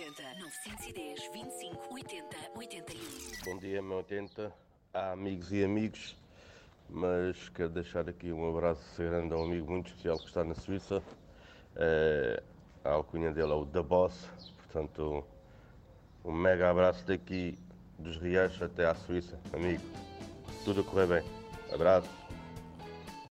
80 910 25 80 81. Bom dia, meu 80, Há amigos e amigos, mas quero deixar aqui um abraço grande a um amigo muito especial que está na Suíça. É, a alcunha dele é o da Boss, portanto, um mega abraço daqui dos Riachos até à Suíça, amigo. Tudo a correr bem. Abraço.